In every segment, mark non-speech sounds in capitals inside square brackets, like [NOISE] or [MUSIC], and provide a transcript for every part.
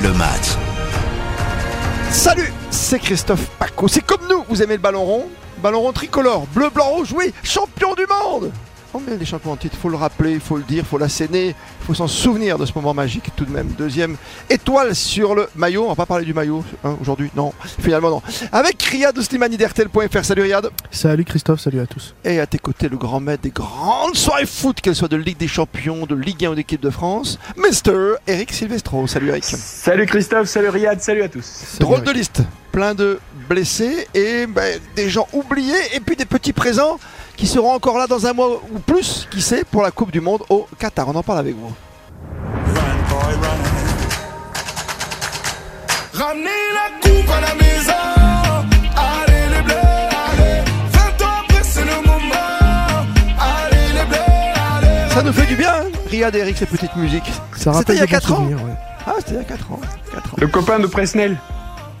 le match. Salut, c'est Christophe Paco. C'est comme nous, vous aimez le ballon rond Ballon rond tricolore, bleu, blanc, rouge, oui, champion du monde on met les champions en titre, il faut le rappeler, il faut le dire, il faut l'asséner, il faut s'en souvenir de ce moment magique tout de même. Deuxième étoile sur le maillot, on va pas parler du maillot hein, aujourd'hui, non, finalement non. Avec Riyad Slimani d'RTL.fr, salut Riyad. Salut Christophe, salut à tous. Et à tes côtés, le grand maître des grandes soirées foot, qu'elles soient de Ligue des Champions, de Ligue 1 ou d'équipe de France, Mr. Eric Silvestro. Salut Eric. Salut Christophe, salut Riyad, salut à tous. Drôle de liste, plein de blessés et ben, des gens oubliés et puis des petits présents qui seront encore là dans un mois ou plus, qui sait, pour la Coupe du Monde au Qatar. On en parle avec vous. Ramenez la coupe à la maison. Allez les bleus, allez. 20 ans après, c'est le moment. Allez les bleus, allez. Ça nous fait du bien, hein Riyad et Eric, ces petites musiques. Ça C'était rappelle il y a des bons 4 ans ouais. Ah, c'était il y a 4 ans. 4 ans. Le copain de Presnel.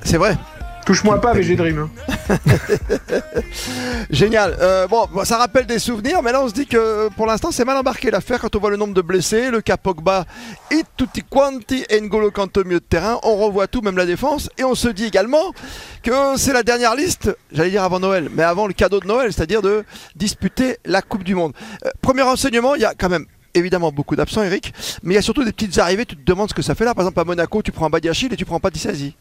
C'est vrai. Touche-moi pas, VG Dream. hein. [LAUGHS] Génial. Euh, bon, ça rappelle des souvenirs, mais là on se dit que pour l'instant c'est mal embarqué l'affaire quand on voit le nombre de blessés, le cas Pogba et tutti quanti N'Golo Kanté au milieu de terrain. On revoit tout, même la défense, et on se dit également que c'est la dernière liste, j'allais dire avant Noël, mais avant le cadeau de Noël, c'est-à-dire de disputer la Coupe du Monde. Euh, premier renseignement, il y a quand même évidemment beaucoup d'absents, Eric, mais il y a surtout des petites arrivées. Tu te demandes ce que ça fait là. Par exemple, à Monaco, tu prends un Badiachil et tu prends pas Dissasi.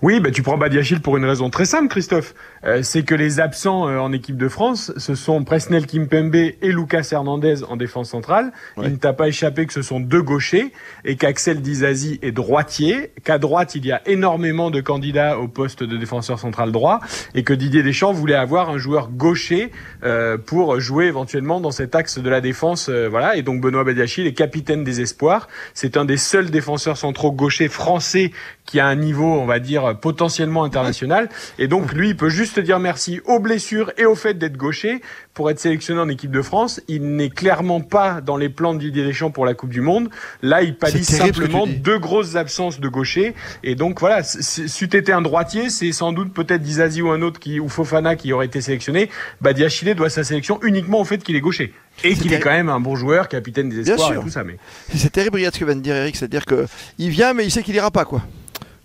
Oui, bah, tu prends Badiachil pour une raison très simple, Christophe. Euh, c'est que les absents euh, en équipe de France, ce sont Presnel Kimpembe et Lucas Hernandez en défense centrale. Ouais. Il ne t'a pas échappé que ce sont deux gauchers et qu'Axel Dizazi est droitier, qu'à droite, il y a énormément de candidats au poste de défenseur central droit et que Didier Deschamps voulait avoir un joueur gaucher euh, pour jouer éventuellement dans cet axe de la défense. euh, voilà. Et donc Benoît Badiachil est capitaine des espoirs. C'est un des seuls défenseurs centraux gauchers français qui a un niveau, on va dire, potentiellement international. Et donc, lui, il peut juste dire merci aux blessures et au fait d'être gaucher pour être sélectionné en équipe de France. Il n'est clairement pas dans les plans de Didier Deschamps pour la Coupe du Monde. Là, il pallie simplement deux grosses absences de gaucher. Et donc, voilà, c'eût été un droitier, c'est sans doute peut-être Dizazi ou un autre qui, ou Fofana qui aurait été sélectionné. Badiachile doit sa sélection uniquement au fait qu'il est gaucher. Et qu'il est quand même un bon joueur, capitaine des espoirs et tout ça. Mais C'est terrible, ce que vient de dire Eric, c'est-à-dire que il vient, mais il sait qu'il ira pas, quoi.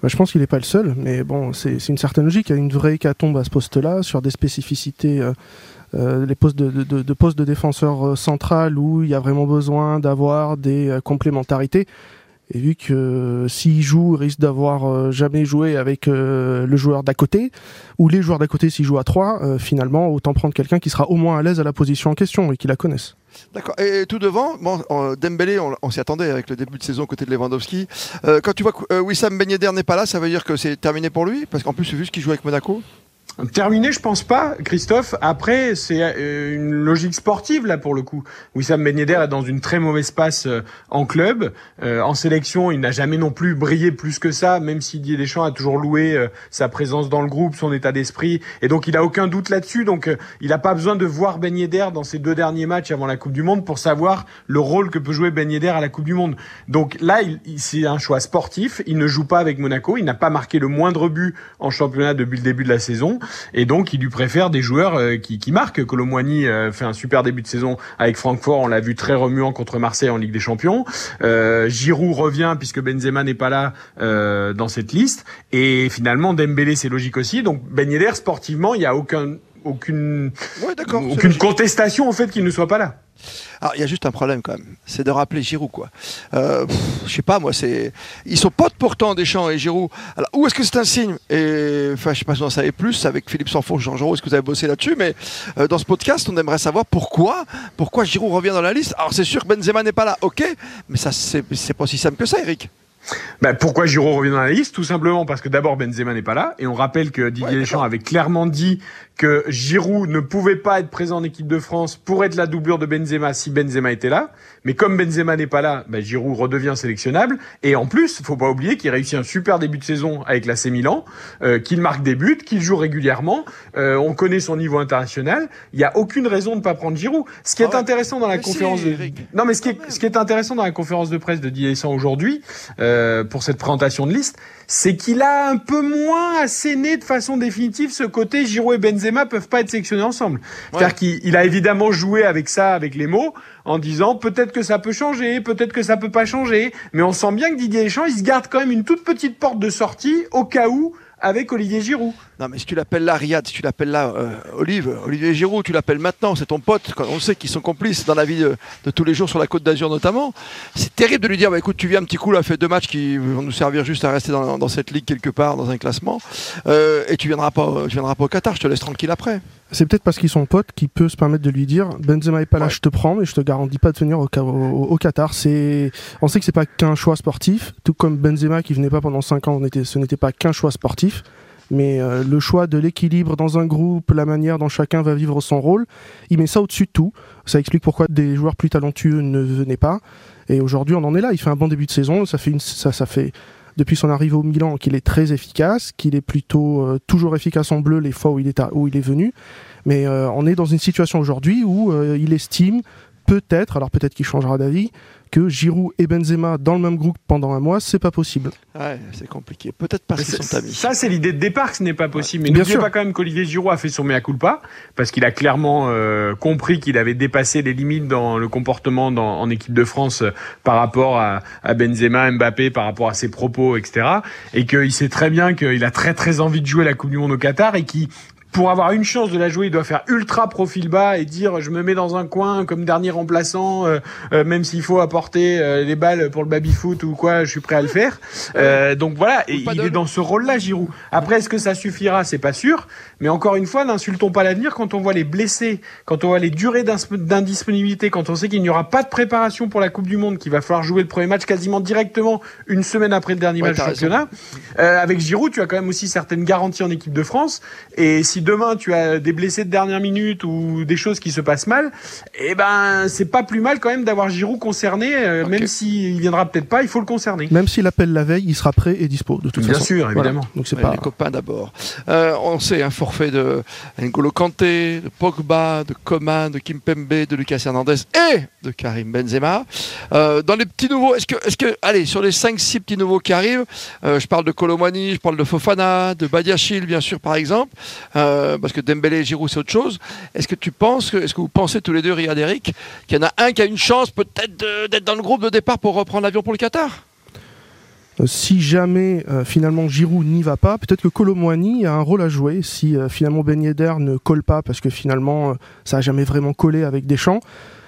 Bah, je pense qu'il n'est pas le seul, mais bon, c'est une certaine logique. Il y a une vraie hécatombe à ce poste-là, sur des spécificités, euh, euh, les postes de, de, postes de défenseur euh, central où il y a vraiment besoin d'avoir des complémentarités. Et vu que euh, s'il joue, il risque d'avoir euh, jamais joué avec euh, le joueur d'à côté, ou les joueurs d'à côté s'ils jouent à trois, euh, finalement, autant prendre quelqu'un qui sera au moins à l'aise à la position en question et qui la connaisse. D'accord. Et tout devant, bon, Dembélé, on, s'y attendait avec le début de saison côté de Lewandowski. Quand tu vois que Wissam Ben n'est pas là, ça veut dire que c'est terminé pour lui? Parce qu'en plus, vu ce qu'il joue avec Monaco. Terminé, je pense pas, Christophe. Après, c'est euh, une logique sportive là pour le coup. Wissam Ben Yedder est dans une très mauvaise passe euh, en club, Euh, en sélection. Il n'a jamais non plus brillé plus que ça, même si Didier Deschamps a toujours loué euh, sa présence dans le groupe, son état d'esprit, et donc il a aucun doute là-dessus. Donc euh, il n'a pas besoin de voir Ben Yedder dans ses deux derniers matchs avant la Coupe du Monde pour savoir le rôle que peut jouer Ben Yedder à la Coupe du Monde. Donc là, il, il- c'est un choix sportif. Il ne joue pas avec Monaco. Il n'a pas marqué le moindre but en championnat depuis le début de la saison. Et donc, il lui préfère des joueurs euh, qui, qui marquent. Colomboigny euh, fait un super début de saison avec Francfort. On l'a vu très remuant contre Marseille en Ligue des Champions. Euh, Giroud revient puisque Benzema n'est pas là euh, dans cette liste. Et finalement, Dembélé, c'est logique aussi. Donc, Ben Yedder, sportivement, il n'y a aucun, aucune, Ouais, aucune contestation au fait qu'il ne soit pas là. Alors, il y a juste un problème quand même, c'est de rappeler Giroud, quoi. Euh, je sais pas, moi, c'est. Ils sont potes pourtant, Deschamps et Giroud. Alors, où est-ce que c'est un signe? Et enfin, je sais pas si vous en savez plus avec Philippe Sanfour, Jean Jean, est-ce que vous avez bossé là-dessus Mais euh, dans ce podcast, on aimerait savoir pourquoi, pourquoi Giroud revient dans la liste. Alors, c'est sûr que Benzema n'est pas là, ok, mais ça, c'est c'est pas aussi simple que ça, Eric. Bah, pourquoi Giroud revient dans la liste? Tout simplement parce que d'abord Benzema n'est pas là et on rappelle que Didier Ouais, Deschamps avait clairement dit que Giroud ne pouvait pas être présent en équipe de France pour être la doublure de Benzema si Benzema était là. Mais comme Benzema n'est pas là, bah, Giroud redevient sélectionnable et en plus, faut pas oublier qu'il réussit un super début de saison avec l'AC Milan, euh, qu'il marque des buts, qu'il joue régulièrement. Euh, on connaît son niveau international. Il y a aucune raison de ne pas prendre Giroud. Ce qui Ah est ouais. intéressant dans la Mais si, conférence de non mais ce qui Quand est ce qui est intéressant dans la conférence de presse de Didier Deschamps aujourd'hui, euh, euh, pour cette présentation de liste, c'est qu'il a un peu moins asséné de façon définitive ce côté Giroud et Benzema peuvent pas être sélectionnés ensemble. C'est-à-dire qu'il il a évidemment joué avec ça, avec les mots, en disant peut-être que ça peut changer, peut-être que ça peut pas changer, mais on sent bien que Didier Deschamps, il se garde quand même une toute petite porte de sortie au cas où avec Olivier Giroud. Non, mais si tu l'appelles là, Riyad, si tu l'appelles là, euh, Olive, Olivier Giroud, tu l'appelles maintenant, c'est ton pote, on sait qu'ils sont complices dans la vie de, tous les jours sur la Côte d'Azur notamment. C'est terrible de lui dire, bah, écoute, tu viens un petit coup, là, fait deux matchs qui vont nous servir juste à rester dans, cette ligue quelque part, dans un classement, euh, et tu viendras pas, tu viendras pas au Qatar, je te laisse tranquille après. C'est peut-être parce qu'ils sont potes qu'il peut se permettre de lui dire Benzema est pas là, Ouais. je te prends, mais je te garantis pas de venir au, Ca- au- au Qatar. C'est, on sait que c'est pas qu'un choix sportif, tout comme Benzema qui venait pas pendant 5 ans, on était- ce n'était pas qu'un choix sportif. Mais euh, le choix de l'équilibre dans un groupe, la manière dont chacun va vivre son rôle, il met ça au-dessus de tout. Ça explique pourquoi des joueurs plus talentueux ne venaient pas. Et aujourd'hui, on en est là. Il fait un bon début de saison. Ça fait, une, ça, ça fait depuis son arrivée au Milan qu'il est très efficace, qu'il est plutôt euh, toujours efficace en bleu les fois où il est, à- où il est venu. Mais euh, on est dans une situation aujourd'hui où euh, il estime peut-être, alors peut-être qu'il changera d'avis, que Giroud et Benzema dans le même groupe pendant un mois, c'est pas possible. Ouais, c'est compliqué. Peut-être parce Mais qu'ils c'est- sont amis. Ça, c'est l'idée de départ que ce n'est pas possible. Mais Bien n'oubliez sûr. pas quand même qu'Olivier Giroud a fait son mea culpa, parce qu'il a clairement euh, compris qu'il avait dépassé les limites dans le comportement dans- en équipe de France euh, par rapport à, à Benzema, Mbappé, par rapport à ses propos, etc. Et qu'il sait très bien qu'il a très très envie de jouer la Coupe du Monde au Qatar et qui pour avoir une chance de la jouer, il doit faire ultra profil bas et dire je me mets dans un coin comme dernier remplaçant, euh, euh, même s'il faut apporter euh, les balles pour le baby foot ou quoi, je suis prêt à le faire. Euh, donc voilà, et il est dans ce rôle-là, Giroud. Après, est-ce que ça suffira? C'est pas sûr. Mais encore une fois, n'insultons pas l'avenir quand on voit les blessés, quand on voit les durées d'indisponibilité, quand on sait qu'il n'y aura pas de préparation pour la Coupe du Monde, qu'il va falloir jouer le premier match quasiment directement une semaine après le dernier Ouais, match du championnat. Euh, avec Giroud, tu as quand même aussi certaines garanties en équipe de France. Et si demain tu as des blessés de dernière minute ou des choses qui se passent mal, eh ben c'est pas plus mal quand même d'avoir Giroud concerné, euh, Ok. même s'il viendra peut-être pas, il faut le concerner. Même s'il appelle la veille, il sera prêt et dispo de toute Bien façon. sûr, évidemment. Donc c'est Ouais, pas. Les copains d'abord. Euh, on sait un forfait de N'Golo Kanté, de Pogba, de Coman, de Kimpembe, de Lucas Hernandez et de Karim Benzema. Euh, dans les petits nouveaux, est-ce que, est-ce que, allez, sur les 5-6 petits nouveaux qui arrivent, euh, je parle de Colomani, je parle de Fofana, de Badiachil, bien sûr, par exemple, euh, parce que Dembélé et Giroud, c'est autre chose. Est-ce que tu penses, est-ce que vous pensez tous les deux, Riyad Eric, qu'il y en a un qui a une chance peut-être d'être dans le groupe de départ pour reprendre l'avion pour le Qatar? Euh, si jamais euh, finalement Giroud n'y va pas, peut-être que Colomwani a un rôle à jouer. Si euh, finalement Ben Yedder ne colle pas, parce que finalement euh, ça a jamais vraiment collé avec Deschamps.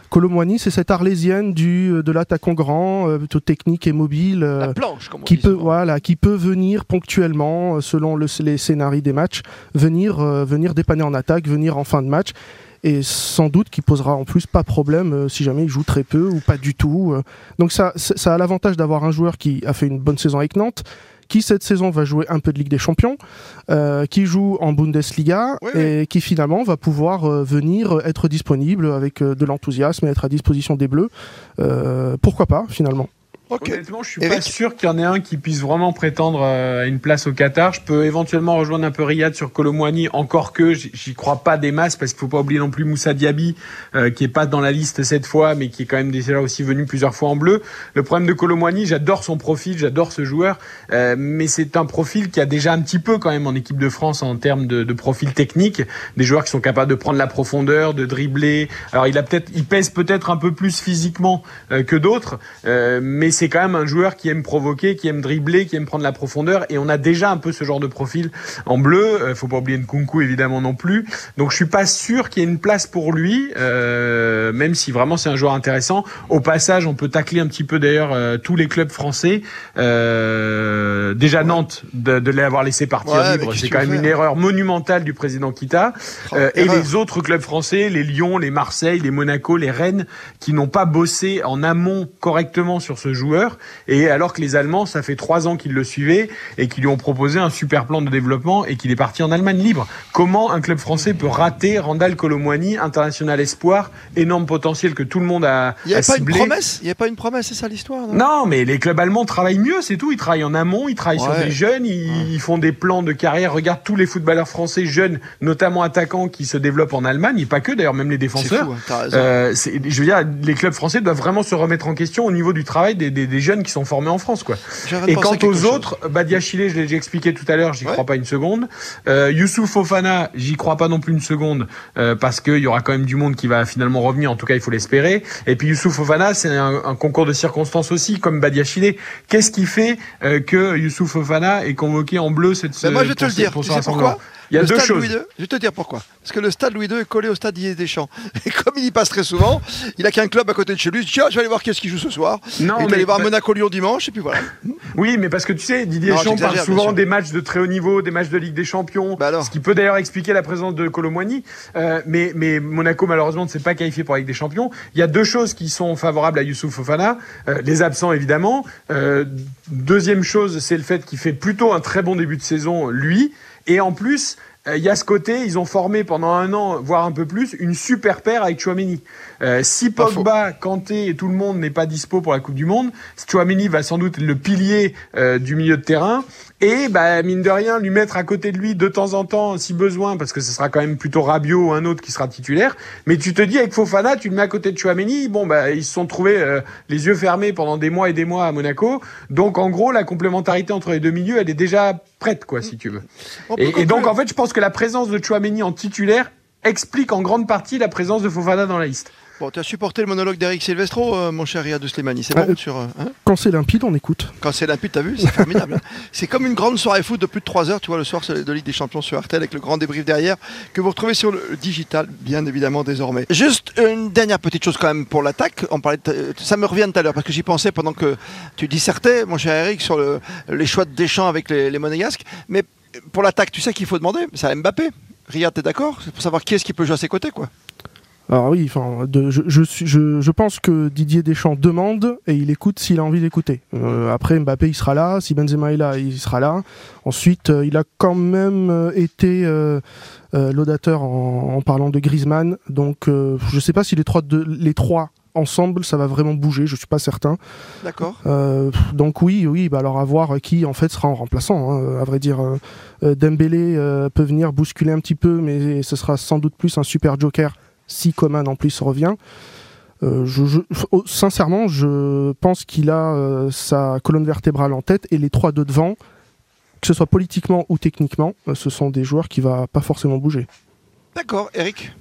Colomwani, c'est cette arlésienne du, euh, de l'attaquant grand, euh, plutôt technique et mobile. euh, La planche, comme on qui dit peut souvent. voilà qui peut venir ponctuellement selon le- les scénarios des matchs venir venir dépanner en attaque venir en fin de match et sans doute qui posera en plus pas problème euh, si jamais il joue très peu ou pas du tout euh. donc ça ça a l'avantage d'avoir un joueur qui a fait une bonne saison avec Nantes qui cette saison va jouer un peu de Ligue des Champions, euh, qui joue en Bundesliga Oui, et qui finalement va pouvoir euh, venir être disponible avec euh, de l'enthousiasme et être à disposition des Bleus. Euh, pourquoi pas finalement? Ok. Honnêtement, je suis Eric pas sûr qu'il y en ait un qui puisse vraiment prétendre euh, à une place au Qatar. Je peux éventuellement rejoindre un peu Riyad sur Colomwani, encore que j'y- j'y crois pas des masses, parce qu'il faut pas oublier non plus Moussa Diaby, euh, qui est pas dans la liste cette fois, mais qui est quand même déjà aussi venu plusieurs fois en bleu. Le problème de Colomwani, j'adore son profil, j'adore ce joueur, euh, mais c'est un profil qui a déjà un petit peu quand même en équipe de France en termes de, de profil technique, des joueurs qui sont capables de prendre la profondeur, de dribbler. Alors il a peut-être, il pèse peut-être un peu plus physiquement euh, que d'autres, euh, mais c'est quand même un joueur qui aime provoquer, qui aime dribbler, qui aime prendre la profondeur, et on a déjà un peu ce genre de profil en bleu. Euh, faut pas oublier Nkunku évidemment non plus. Donc je suis pas sûr qu'il y ait une place pour lui, euh, même si vraiment c'est un joueur intéressant. Au passage, on peut tacler un petit peu d'ailleurs euh, tous les clubs français. Euh, déjà Nantes de, de l'avoir laissé partir Ouais, libre, c'est quand même une erreur monumentale du président Kita. Euh, et les autres clubs français, les Lyon, les Marseille, les Monaco, les Rennes, qui n'ont pas bossé en amont correctement sur ce joueur. Et alors que les Allemands, ça fait trois ans qu'ils le suivaient et qu'ils lui ont proposé un super plan de développement et qu'il est parti en Allemagne libre. Comment un club français peut rater Randall Colomwani, international espoir, énorme potentiel que tout le monde a, Il n'y a pas une promesse? Il n'y avait pas une promesse, c'est ça l'histoire non? Non, mais les clubs allemands travaillent mieux, c'est tout. Ils travaillent en amont, ils travaillent sur des jeunes, ils, ils font des plans de carrière. Regarde tous les footballeurs français jeunes, notamment attaquants, qui se développent en Allemagne, et pas que d'ailleurs, même les défenseurs. fou, hein. Euh, je veux dire, les clubs français doivent vraiment se remettre en question au niveau du travail des, des, des jeunes qui sont formés en France, quoi. Et quant aux autres, Badia Chile, je l'ai déjà expliqué tout à l'heure, j'y Ouais. crois pas une seconde. Euh, Youssouf Fofana, j'y crois pas non plus une seconde, euh, parce qu'il y aura quand même du monde qui va finalement revenir, en tout cas il faut l'espérer. Et puis Youssouf Fofana, c'est un, un concours de circonstances aussi, comme Badia Chile. Qu'est-ce qui fait euh, que Youssouf Fofana est convoqué en bleu cette Ben moi, je vais te le dire. Tu sais pourquoi? Il y a le deux stade choses. Louis II, je vais te dire pourquoi. Parce que le stade Louis II est collé au stade Didier Deschamps. Et comme il y passe très souvent, il a qu'un club à côté de chez lui. Il dit, Tiens, je vais aller voir qu'est-ce qu'il joue ce soir. Non, il mais- allé voir Monaco-Lyon dimanche, et puis voilà. Oui, mais parce que tu sais, Didier Deschamps parle souvent des matchs de très haut niveau, des matchs de Ligue des Champions, Bah ce qui peut d'ailleurs expliquer la présence de Colomboigny. Euh, mais, mais Monaco, malheureusement, ne s'est pas qualifié pour la Ligue des Champions. Il y a deux choses qui sont favorables à Youssouf Fofana. Euh, les absents, évidemment. Euh, deuxième chose, c'est le fait qu'il fait plutôt un très bon début de saison, lui. Et en plus, euh, il y a ce côté, ils ont formé pendant un an, voire un peu plus, une super paire avec Chouameni. Euh, si. Pogba, Kanté et tout le monde n'est pas dispo pour la Coupe du Monde, Chouameni va sans doute être le pilier euh, du milieu de terrain et bah, mine de rien lui mettre à côté de lui de temps en temps si besoin parce que ce sera quand même plutôt Rabiot ou un autre qui sera titulaire. Mais tu te dis avec Fofana, tu le mets à côté de Chouameni, bon bah ils se sont trouvés euh, les yeux fermés pendant des mois et des mois à Monaco. Donc en gros la complémentarité entre les deux milieux, elle est déjà prête quoi si tu veux. On peut Et, et donc en fait je pense que la présence de Chouameni en titulaire explique en grande partie la présence de Fofana dans la liste. Bon, tu as supporté le monologue d'Eric Silvestro, euh, mon cher Riyad Slimani. C'est Ah, bon euh, sur, euh, hein Quand c'est limpide, on écoute. Quand c'est limpide, t'as vu C'est formidable. hein. c'est comme une grande soirée foot de plus de 3 heures, tu vois, le soir de Ligue des Champions sur RTL avec le grand débrief derrière, que vous retrouvez sur le digital, bien évidemment, désormais. Juste une dernière petite chose quand même pour l'attaque. On parlait de- ça me revient tout à l'heure parce que j'y pensais pendant que tu dissertais, mon cher Eric, sur le- les choix de Deschamps avec les, les Monégasques. Mais pour l'attaque, tu sais qu'il faut demander C'est à Mbappé. Riyad, t'es d'accord? C'est pour savoir qui est-ce qui peut jouer à ses côtés, quoi. Alors oui, enfin, je, je, je, je pense que Didier Deschamps demande et il écoute s'il a envie d'écouter. Euh, après, Mbappé, il sera là. Si Benzema est là, il sera là. Ensuite, euh, il a quand même euh, été euh, euh, laudateur en, en parlant de Griezmann. Donc, euh, je sais pas si les trois, de, les trois ensemble, ça va vraiment bouger. Je suis pas certain. D'accord Euh, donc oui, oui, bah alors à voir qui en fait sera en remplaçant. hein. À vrai dire, euh, euh, Dembélé euh, peut venir bousculer un petit peu, mais ce sera sans doute plus un super joker si Coman en plus revient. Euh, oh, sincèrement, je pense qu'il a euh, sa colonne vertébrale en tête et les trois de devant, que ce soit politiquement ou techniquement, euh, ce sont des joueurs qui va pas forcément bouger. D'accord, Eric?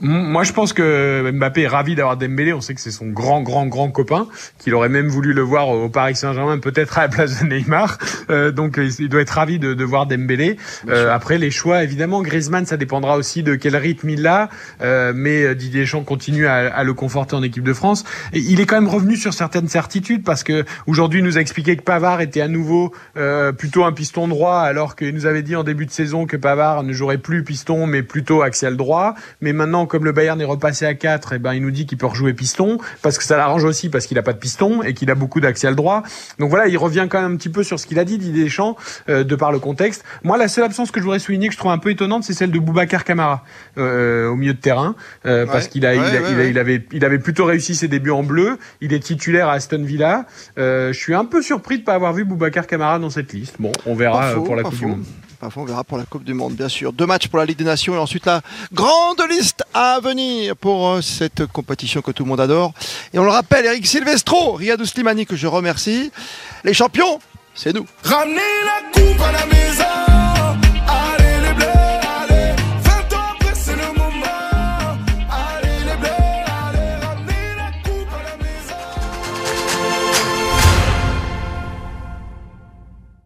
Moi, je pense que Mbappé est ravi d'avoir Dembélé. On sait que c'est son grand, grand, grand copain, qu'il aurait même voulu le voir au Paris Saint-Germain, peut-être à la place de Neymar. Euh, donc, euh, il doit être ravi de, de voir Dembélé. Euh, après, les choix, évidemment, Griezmann, ça dépendra aussi de quel rythme il a. Euh, mais euh, Didier Deschamps continue à, à le conforter en équipe de France. Et il est quand même revenu sur certaines certitudes parce que aujourd'hui, il nous a expliqué que Pavard était à nouveau euh, plutôt un piston droit, alors qu'il nous avait dit en début de saison que Pavard ne jouerait plus piston, mais plutôt axial droit. Mais maintenant, comme le Bayern est repassé à 4, eh ben, il nous dit qu'il peut rejouer piston, parce que ça l'arrange aussi, parce qu'il a pas de piston et qu'il a beaucoup d'axial droit. Donc voilà, il revient quand même un petit peu sur ce qu'il a dit, Didier Deschamps, euh, de par le contexte. Moi, la seule absence que je voudrais souligner, que je trouve un peu étonnante, c'est celle de Boubacar Camara euh, au milieu de terrain, euh, parce qu'il a, Ouais, il, a- ouais, il a- ouais. il avait, il avait plutôt réussi ses débuts en bleu. Il est titulaire à Aston Villa. Je suis un peu surpris de pas avoir vu Boubacar Camara dans cette liste. Bon, on verra faux, pour la Coupe faux. du Monde. Faux, on verra pour la Coupe du Monde, bien sûr. Deux matchs pour la Ligue des Nations et ensuite la grande liste à venir pour euh, cette compétition que tout le monde adore. Et on le rappelle, Eric Silvestro, Riyad Slimani, que je remercie. Les champions, c'est nous. Ramenez la coupe à la maison.